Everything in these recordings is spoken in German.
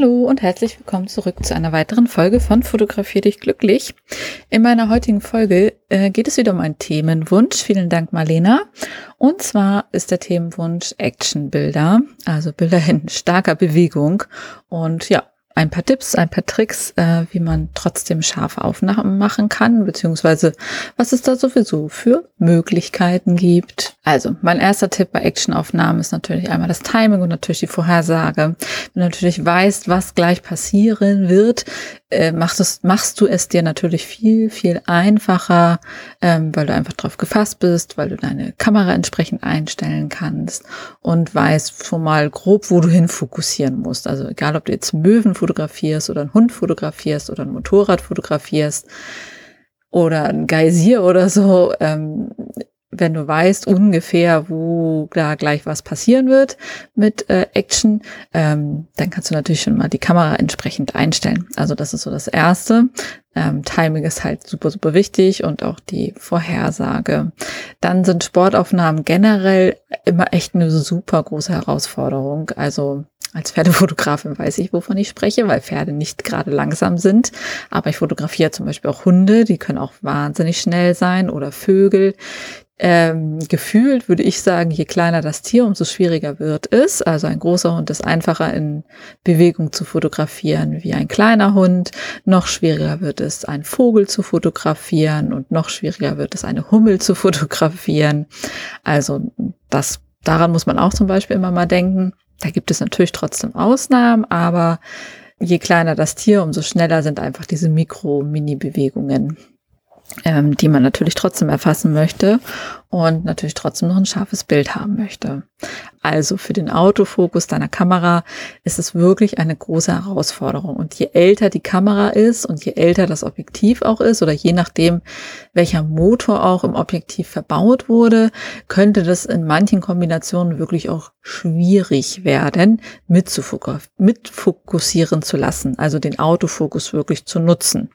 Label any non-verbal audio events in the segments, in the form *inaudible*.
Hallo und herzlich willkommen zurück zu einer weiteren Folge von Fotografier dich glücklich. In meiner heutigen Folge äh, geht es wieder um einen Themenwunsch. Vielen Dank, Marlena. Und zwar ist der Themenwunsch Actionbilder, also Bilder in starker Bewegung. Und ja, ein paar Tipps, ein paar Tricks, äh, wie man trotzdem scharfe Aufnahmen machen kann, beziehungsweise was es da sowieso für Möglichkeiten gibt. Also, mein erster Tipp bei Actionaufnahmen ist natürlich einmal das Timing und natürlich die Vorhersage. Wenn du natürlich weißt, was gleich passieren wird, äh, machst, es, machst du es dir natürlich viel, viel einfacher, ähm, weil du einfach drauf gefasst bist, weil du deine Kamera entsprechend einstellen kannst und weißt schon mal grob, wo du hin fokussieren musst. Also egal, ob du jetzt Möwen fotografierst oder einen Hund fotografierst oder ein Motorrad fotografierst oder ein Geysir oder so, ähm, wenn du weißt ungefähr, wo da gleich was passieren wird mit äh, Action, ähm, dann kannst du natürlich schon mal die Kamera entsprechend einstellen. Also das ist so das Erste. Ähm, Timing ist halt super, super wichtig und auch die Vorhersage. Dann sind Sportaufnahmen generell immer echt eine super große Herausforderung. Also als Pferdefotografin weiß ich, wovon ich spreche, weil Pferde nicht gerade langsam sind. Aber ich fotografiere zum Beispiel auch Hunde, die können auch wahnsinnig schnell sein oder Vögel. Ähm, gefühlt würde ich sagen, je kleiner das Tier, umso schwieriger wird es. Also ein großer Hund ist einfacher in Bewegung zu fotografieren wie ein kleiner Hund. Noch schwieriger wird es, einen Vogel zu fotografieren und noch schwieriger wird es, eine Hummel zu fotografieren. Also das, daran muss man auch zum Beispiel immer mal denken. Da gibt es natürlich trotzdem Ausnahmen, aber je kleiner das Tier, umso schneller sind einfach diese Mikro-Mini-Bewegungen ähm, die man natürlich trotzdem erfassen möchte und natürlich trotzdem noch ein scharfes Bild haben möchte. Also für den Autofokus deiner Kamera ist es wirklich eine große Herausforderung. Und je älter die Kamera ist und je älter das Objektiv auch ist oder je nachdem, welcher Motor auch im Objektiv verbaut wurde, könnte das in manchen Kombinationen wirklich auch schwierig werden, mitfokussieren zu lassen, also den Autofokus wirklich zu nutzen.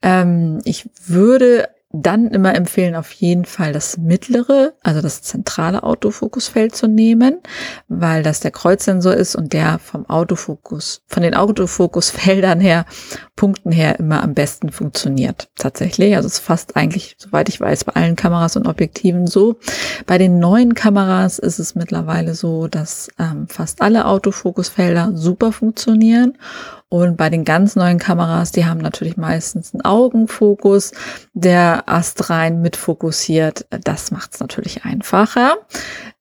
Ähm, ich würde dann immer empfehlen, auf jeden Fall das mittlere, also das zentrale Autofokusfeld zu nehmen, weil das der Kreuzsensor ist und der vom Autofokus, von den Autofokusfeldern her, Punkten her immer am besten funktioniert. Tatsächlich. Also es ist fast eigentlich, soweit ich weiß, bei allen Kameras und Objektiven so. Bei den neuen Kameras ist es mittlerweile so, dass ähm, fast alle Autofokusfelder super funktionieren und bei den ganz neuen Kameras, die haben natürlich meistens einen Augenfokus, der astrein mitfokussiert. Das macht es natürlich einfacher.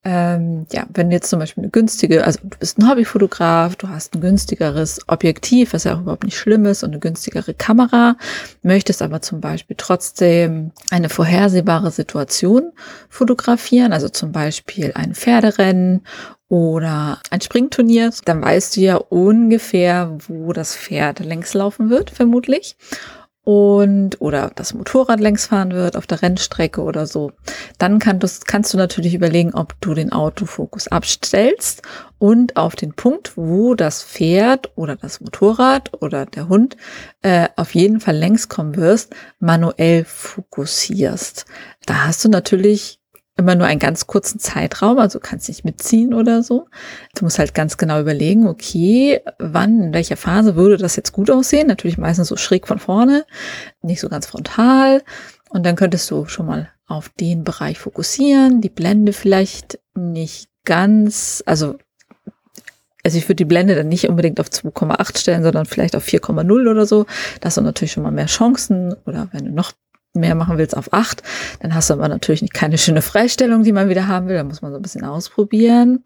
Ähm, ja, wenn jetzt zum Beispiel eine günstige, also du bist ein Hobbyfotograf, du hast ein günstigeres Objektiv, was ja auch überhaupt nicht schlimm ist, und eine günstigere Kamera, möchtest aber zum Beispiel trotzdem eine vorhersehbare Situation fotografieren, also zum Beispiel ein Pferderennen oder ein Springturnier, dann weißt du ja ungefähr, wo das Pferd längs laufen wird, vermutlich. Und, oder das Motorrad längs fahren wird auf der Rennstrecke oder so. Dann kann kannst du natürlich überlegen, ob du den Autofokus abstellst und auf den Punkt, wo das Pferd oder das Motorrad oder der Hund äh, auf jeden Fall längs kommen wirst, manuell fokussierst. Da hast du natürlich immer nur einen ganz kurzen Zeitraum, also kannst nicht mitziehen oder so. Du musst halt ganz genau überlegen, okay, wann, in welcher Phase würde das jetzt gut aussehen? Natürlich meistens so schräg von vorne, nicht so ganz frontal. Und dann könntest du schon mal auf den Bereich fokussieren, die Blende vielleicht nicht ganz, also also ich würde die Blende dann nicht unbedingt auf 2,8 stellen, sondern vielleicht auf 4,0 oder so. Da hast du natürlich schon mal mehr Chancen. Oder wenn du noch mehr machen willst, auf acht. Dann hast du aber natürlich nicht keine schöne Freistellung, die man wieder haben will. Da muss man so ein bisschen ausprobieren.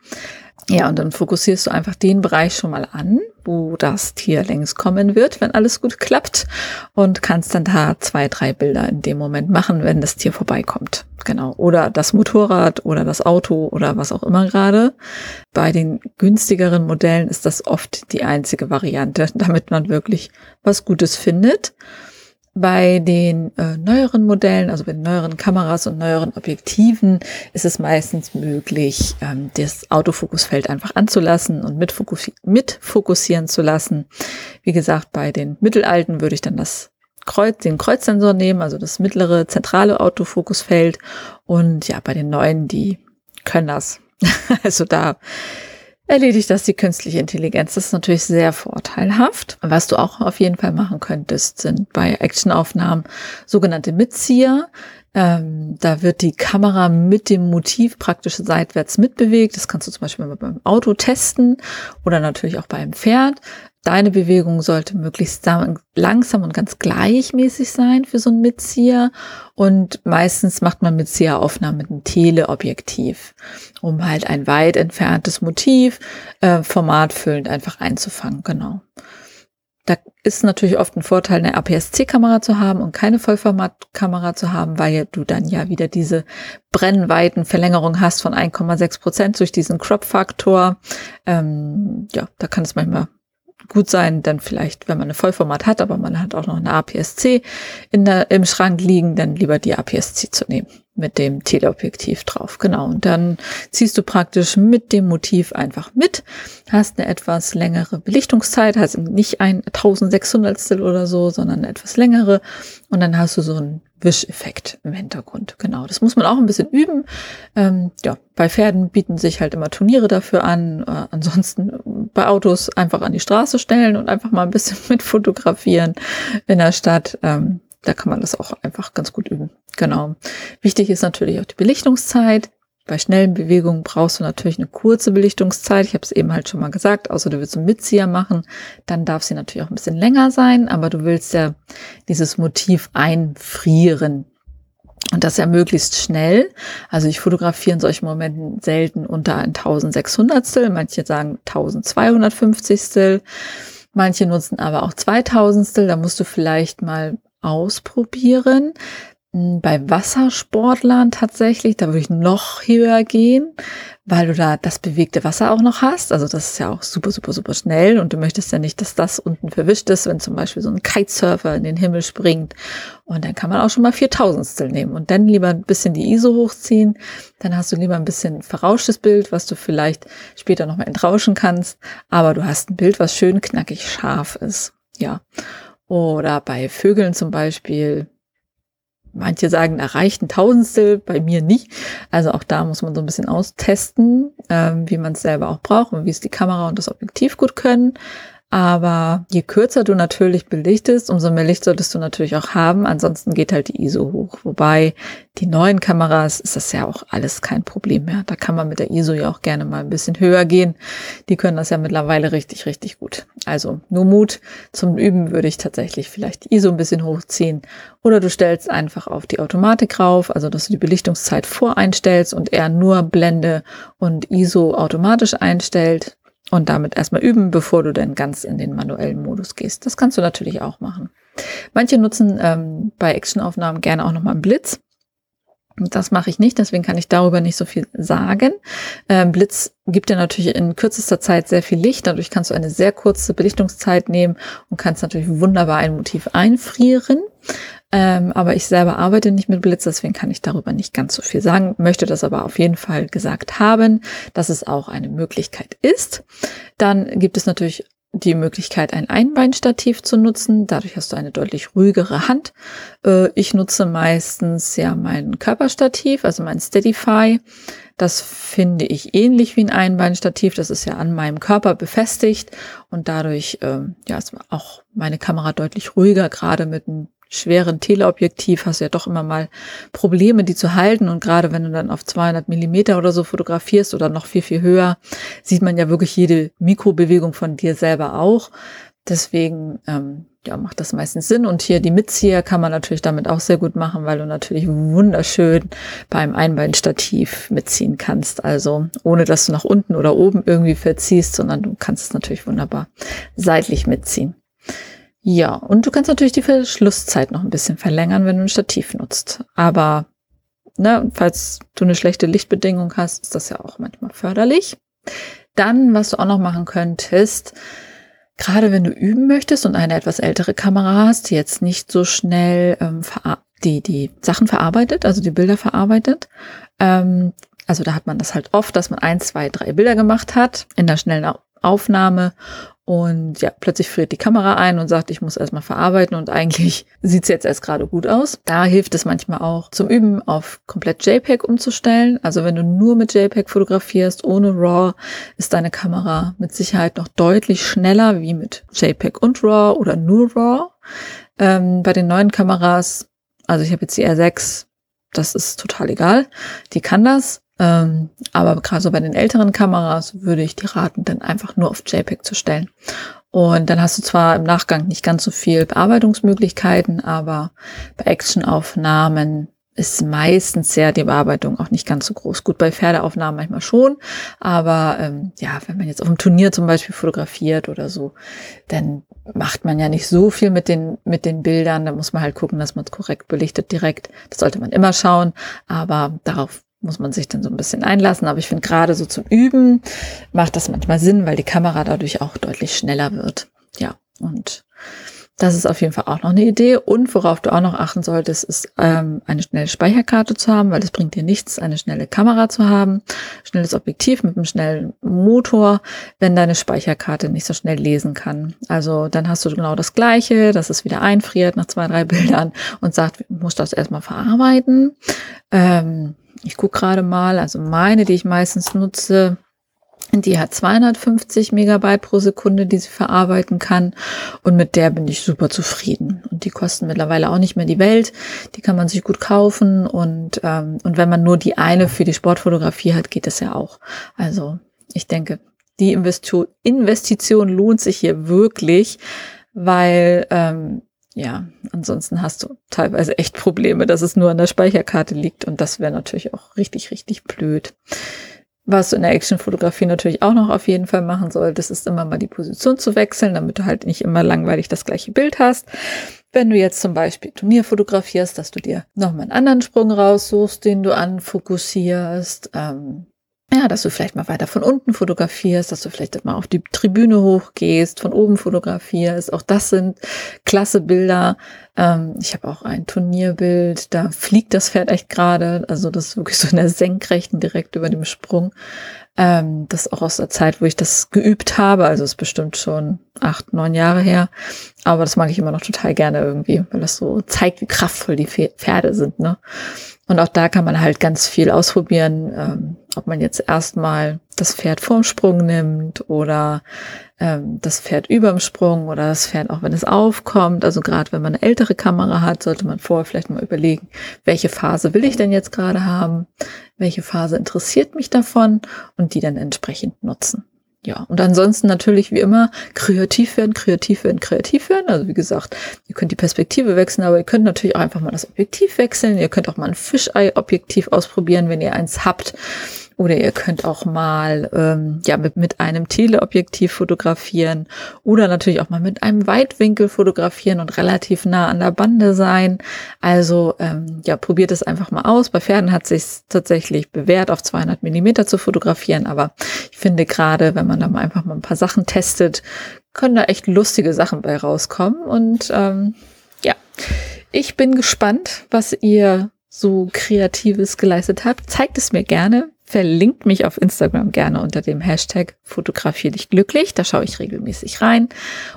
Ja, und dann fokussierst du einfach den Bereich schon mal an, wo das Tier längs kommen wird, wenn alles gut klappt. Und kannst dann da zwei, drei Bilder in dem Moment machen, wenn das Tier vorbeikommt. Genau. Oder das Motorrad oder das Auto oder was auch immer gerade. Bei den günstigeren Modellen ist das oft die einzige Variante, *laughs* damit man wirklich was Gutes findet. Bei den äh, neueren Modellen, also bei den neueren Kameras und neueren Objektiven, ist es meistens möglich, ähm, das Autofokusfeld einfach anzulassen und mitfokussi mitfokussieren zu lassen. Wie gesagt, bei den mittelalten würde ich dann das Kreuz, den Kreuzsensor nehmen, also das mittlere zentrale Autofokusfeld. Und ja, bei den neuen, die können das. *laughs* also da erledigt das die künstliche Intelligenz. Das ist natürlich sehr vorteilhaft. Was du auch auf jeden Fall machen könntest, sind bei Actionaufnahmen sogenannte Mitzieher. Ähm, da wird die Kamera mit dem Motiv praktisch seitwärts mitbewegt. Das kannst du zum Beispiel beim Auto testen oder natürlich auch beim Pferd. Deine Bewegung sollte möglichst langsam und ganz gleichmäßig sein für so ein Mitzieher. Und meistens macht man Mitzieheraufnahmen mit einem Teleobjektiv, um halt ein weit entferntes Motiv äh, formatfüllend einfach einzufangen. Genau. Da ist natürlich oft ein Vorteil, eine APS-C-Kamera zu haben und keine Vollformatkamera zu haben, weil du dann ja wieder diese Brennweitenverlängerung hast von 1,6 Prozent durch diesen Crop-Faktor. Ähm, ja, da kann es manchmal gut sein, dann vielleicht, wenn man eine Vollformat hat, aber man hat auch noch eine APS-C im Schrank liegen, dann lieber die APS-C zu nehmen mit dem Teleobjektiv drauf. Genau. Und dann ziehst du praktisch mit dem Motiv einfach mit, hast eine etwas längere Belichtungszeit, hast nicht ein 1600 oder so, sondern eine etwas längere. Und dann hast du so einen Wischeffekt im Hintergrund. Genau. Das muss man auch ein bisschen üben. Ähm, ja, bei Pferden bieten sich halt immer Turniere dafür an. Äh, ansonsten bei Autos einfach an die Straße stellen und einfach mal ein bisschen *laughs* mit fotografieren in der Stadt. Ähm, da kann man das auch einfach ganz gut üben. Genau. Wichtig ist natürlich auch die Belichtungszeit. Bei schnellen Bewegungen brauchst du natürlich eine kurze Belichtungszeit. Ich habe es eben halt schon mal gesagt, außer du willst einen Mitzieher machen, dann darf sie natürlich auch ein bisschen länger sein, aber du willst ja dieses Motiv einfrieren. Und das ja möglichst schnell. Also ich fotografiere in solchen Momenten selten unter ein 1600. Manche sagen 1250. Manche nutzen aber auch 2000. Da musst du vielleicht mal ausprobieren. Hm, bei Wassersportlern tatsächlich, da würde ich noch höher gehen, weil du da das bewegte Wasser auch noch hast. Also das ist ja auch super, super, super schnell und du möchtest ja nicht, dass das unten verwischt ist, wenn zum Beispiel so ein Kitesurfer in den Himmel springt. Und dann kann man auch schon mal viertausendstel nehmen und dann lieber ein bisschen die ISO hochziehen. Dann hast du lieber ein bisschen verrauschtes Bild, was du vielleicht später nochmal entrauschen kannst. Aber du hast ein Bild, was schön knackig scharf ist. Ja. Oder bei Vögeln zum Beispiel. Manche sagen, erreicht ein Tausendstel, bei mir nicht. Also auch da muss man so ein bisschen austesten, ähm, wie man es selber auch braucht und wie es die Kamera und das Objektiv gut können. Aber je kürzer du natürlich belichtest, umso mehr Licht solltest du natürlich auch haben. Ansonsten geht halt die ISO hoch. Wobei die neuen Kameras ist das ja auch alles kein Problem mehr. Da kann man mit der ISO ja auch gerne mal ein bisschen höher gehen. Die können das ja mittlerweile richtig, richtig gut. Also nur Mut zum Üben würde ich tatsächlich vielleicht die ISO ein bisschen hochziehen. Oder du stellst einfach auf die Automatik rauf, also dass du die Belichtungszeit voreinstellst und er nur Blende und ISO automatisch einstellt und damit erstmal üben, bevor du dann ganz in den manuellen Modus gehst. Das kannst du natürlich auch machen. Manche nutzen ähm, bei Actionaufnahmen gerne auch nochmal einen Blitz. Das mache ich nicht, deswegen kann ich darüber nicht so viel sagen. Ähm, Blitz gibt dir natürlich in kürzester Zeit sehr viel Licht, dadurch kannst du eine sehr kurze Belichtungszeit nehmen und kannst natürlich wunderbar ein Motiv einfrieren. Ähm, aber ich selber arbeite nicht mit Blitz, deswegen kann ich darüber nicht ganz so viel sagen, möchte das aber auf jeden Fall gesagt haben, dass es auch eine Möglichkeit ist. Dann gibt es natürlich die Möglichkeit, ein Einbeinstativ zu nutzen. Dadurch hast du eine deutlich ruhigere Hand. Äh, ich nutze meistens ja mein Körperstativ, also mein Steadify. Das finde ich ähnlich wie ein Einbeinstativ. Das ist ja an meinem Körper befestigt und dadurch ähm, ja ist auch meine Kamera deutlich ruhiger, gerade mit einem schweren Teleobjektiv hast du ja doch immer mal Probleme, die zu halten. Und gerade wenn du dann auf 200 Millimeter oder so fotografierst oder noch viel, viel höher, sieht man ja wirklich jede Mikrobewegung von dir selber auch. Deswegen ähm, ja, macht das meistens Sinn. Und hier die Mitzieher kann man natürlich damit auch sehr gut machen, weil du natürlich wunderschön beim Einbeinstativ mitziehen kannst. Also ohne dass du nach unten oder oben irgendwie verziehst, sondern du kannst es natürlich wunderbar seitlich mitziehen. Ja, und du kannst natürlich die Verschlusszeit noch ein bisschen verlängern, wenn du ein Stativ nutzt. Aber ne, falls du eine schlechte Lichtbedingung hast, ist das ja auch manchmal förderlich. Dann, was du auch noch machen könntest, gerade wenn du üben möchtest und eine etwas ältere Kamera hast, die jetzt nicht so schnell ähm, die, die Sachen verarbeitet, also die Bilder verarbeitet, ähm, also da hat man das halt oft, dass man ein, zwei, drei Bilder gemacht hat in der schnellen Aufnahme und ja, plötzlich friert die Kamera ein und sagt, ich muss erstmal verarbeiten und eigentlich *laughs* sieht es jetzt erst gerade gut aus. Da hilft es manchmal auch zum Üben auf komplett JPEG umzustellen. Also wenn du nur mit JPEG fotografierst, ohne RAW, ist deine Kamera mit Sicherheit noch deutlich schneller wie mit JPEG und RAW oder nur RAW. Ähm, bei den neuen Kameras, also ich habe jetzt die R6, das ist total egal. Die kann das. Ähm, aber gerade so bei den älteren Kameras würde ich die raten, dann einfach nur auf JPEG zu stellen. Und dann hast du zwar im Nachgang nicht ganz so viel Bearbeitungsmöglichkeiten, aber bei Actionaufnahmen ist meistens ja die Bearbeitung auch nicht ganz so groß. Gut, bei Pferdeaufnahmen manchmal schon, aber ähm, ja, wenn man jetzt auf einem Turnier zum Beispiel fotografiert oder so, dann macht man ja nicht so viel mit den, mit den Bildern. Da muss man halt gucken, dass man es korrekt belichtet direkt. Das sollte man immer schauen, aber darauf muss man sich dann so ein bisschen einlassen. Aber ich finde gerade so zum Üben macht das manchmal Sinn, weil die Kamera dadurch auch deutlich schneller wird. Ja, und das ist auf jeden Fall auch noch eine Idee. Und worauf du auch noch achten solltest, ist ähm, eine schnelle Speicherkarte zu haben, weil es bringt dir nichts, eine schnelle Kamera zu haben, schnelles Objektiv mit einem schnellen Motor, wenn deine Speicherkarte nicht so schnell lesen kann. Also dann hast du genau das Gleiche, dass es wieder einfriert nach zwei, drei Bildern und sagt, musst das erstmal verarbeiten. Ähm, ich gucke gerade mal, also meine, die ich meistens nutze, die hat 250 Megabyte pro Sekunde, die sie verarbeiten kann. Und mit der bin ich super zufrieden. Und die kosten mittlerweile auch nicht mehr die Welt. Die kann man sich gut kaufen. Und, ähm, und wenn man nur die eine für die Sportfotografie hat, geht das ja auch. Also ich denke, die Investition lohnt sich hier wirklich, weil ähm, ja, ansonsten hast du teilweise echt Probleme, dass es nur an der Speicherkarte liegt und das wäre natürlich auch richtig, richtig blöd. Was du in der Actionfotografie natürlich auch noch auf jeden Fall machen solltest, ist immer mal die Position zu wechseln, damit du halt nicht immer langweilig das gleiche Bild hast. Wenn du jetzt zum Beispiel Turnier fotografierst, dass du dir nochmal einen anderen Sprung raussuchst, den du anfokussierst. Ähm, ja, dass du vielleicht mal weiter von unten fotografierst, dass du vielleicht mal auf die Tribüne hochgehst, von oben fotografierst. Auch das sind klasse Bilder. Ähm, ich habe auch ein Turnierbild, da fliegt das Pferd echt gerade. Also das ist wirklich so in der Senkrechten direkt über dem Sprung. Ähm, das ist auch aus der Zeit, wo ich das geübt habe. Also ist bestimmt schon acht, neun Jahre her. Aber das mag ich immer noch total gerne irgendwie, weil das so zeigt, wie kraftvoll die Pferde sind. Ne? Und auch da kann man halt ganz viel ausprobieren, ähm, ob man jetzt erstmal das Pferd vorm Sprung nimmt oder ähm, das Pferd überm Sprung oder das Pferd auch wenn es aufkommt. Also gerade wenn man eine ältere Kamera hat, sollte man vorher vielleicht mal überlegen, welche Phase will ich denn jetzt gerade haben, welche Phase interessiert mich davon und die dann entsprechend nutzen. Ja, und ansonsten natürlich wie immer kreativ werden, kreativ werden, kreativ werden. Also wie gesagt, ihr könnt die Perspektive wechseln, aber ihr könnt natürlich auch einfach mal das Objektiv wechseln. Ihr könnt auch mal ein Fischei-Objektiv ausprobieren, wenn ihr eins habt. Oder ihr könnt auch mal ähm, ja mit, mit einem Teleobjektiv fotografieren oder natürlich auch mal mit einem Weitwinkel fotografieren und relativ nah an der Bande sein. Also ähm, ja, probiert es einfach mal aus. Bei Pferden hat sich tatsächlich bewährt, auf 200 Millimeter zu fotografieren. Aber ich finde gerade, wenn man da mal einfach mal ein paar Sachen testet, können da echt lustige Sachen bei rauskommen. Und ähm, ja, ich bin gespannt, was ihr so Kreatives geleistet habt. Zeigt es mir gerne verlinkt mich auf Instagram gerne unter dem Hashtag Fotografier dich glücklich. Da schaue ich regelmäßig rein.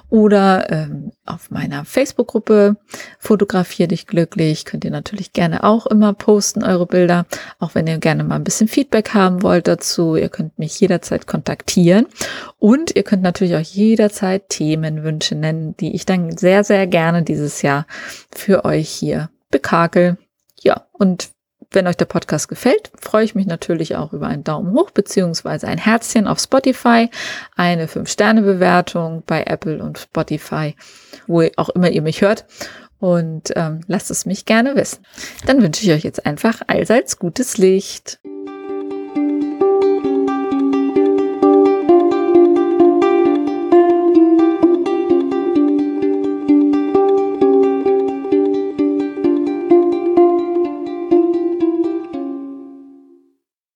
Oder ähm, auf meiner Facebook-Gruppe Fotografier dich glücklich. Könnt ihr natürlich gerne auch immer posten, eure Bilder. Auch wenn ihr gerne mal ein bisschen Feedback haben wollt dazu. Ihr könnt mich jederzeit kontaktieren. Und ihr könnt natürlich auch jederzeit Themenwünsche nennen, die ich dann sehr, sehr gerne dieses Jahr für euch hier bekakel. Ja, und wenn euch der Podcast gefällt, freue ich mich natürlich auch über einen Daumen hoch beziehungsweise ein Herzchen auf Spotify, eine 5-Sterne-Bewertung bei Apple und Spotify, wo auch immer ihr mich hört. Und ähm, lasst es mich gerne wissen. Dann wünsche ich euch jetzt einfach allseits gutes Licht.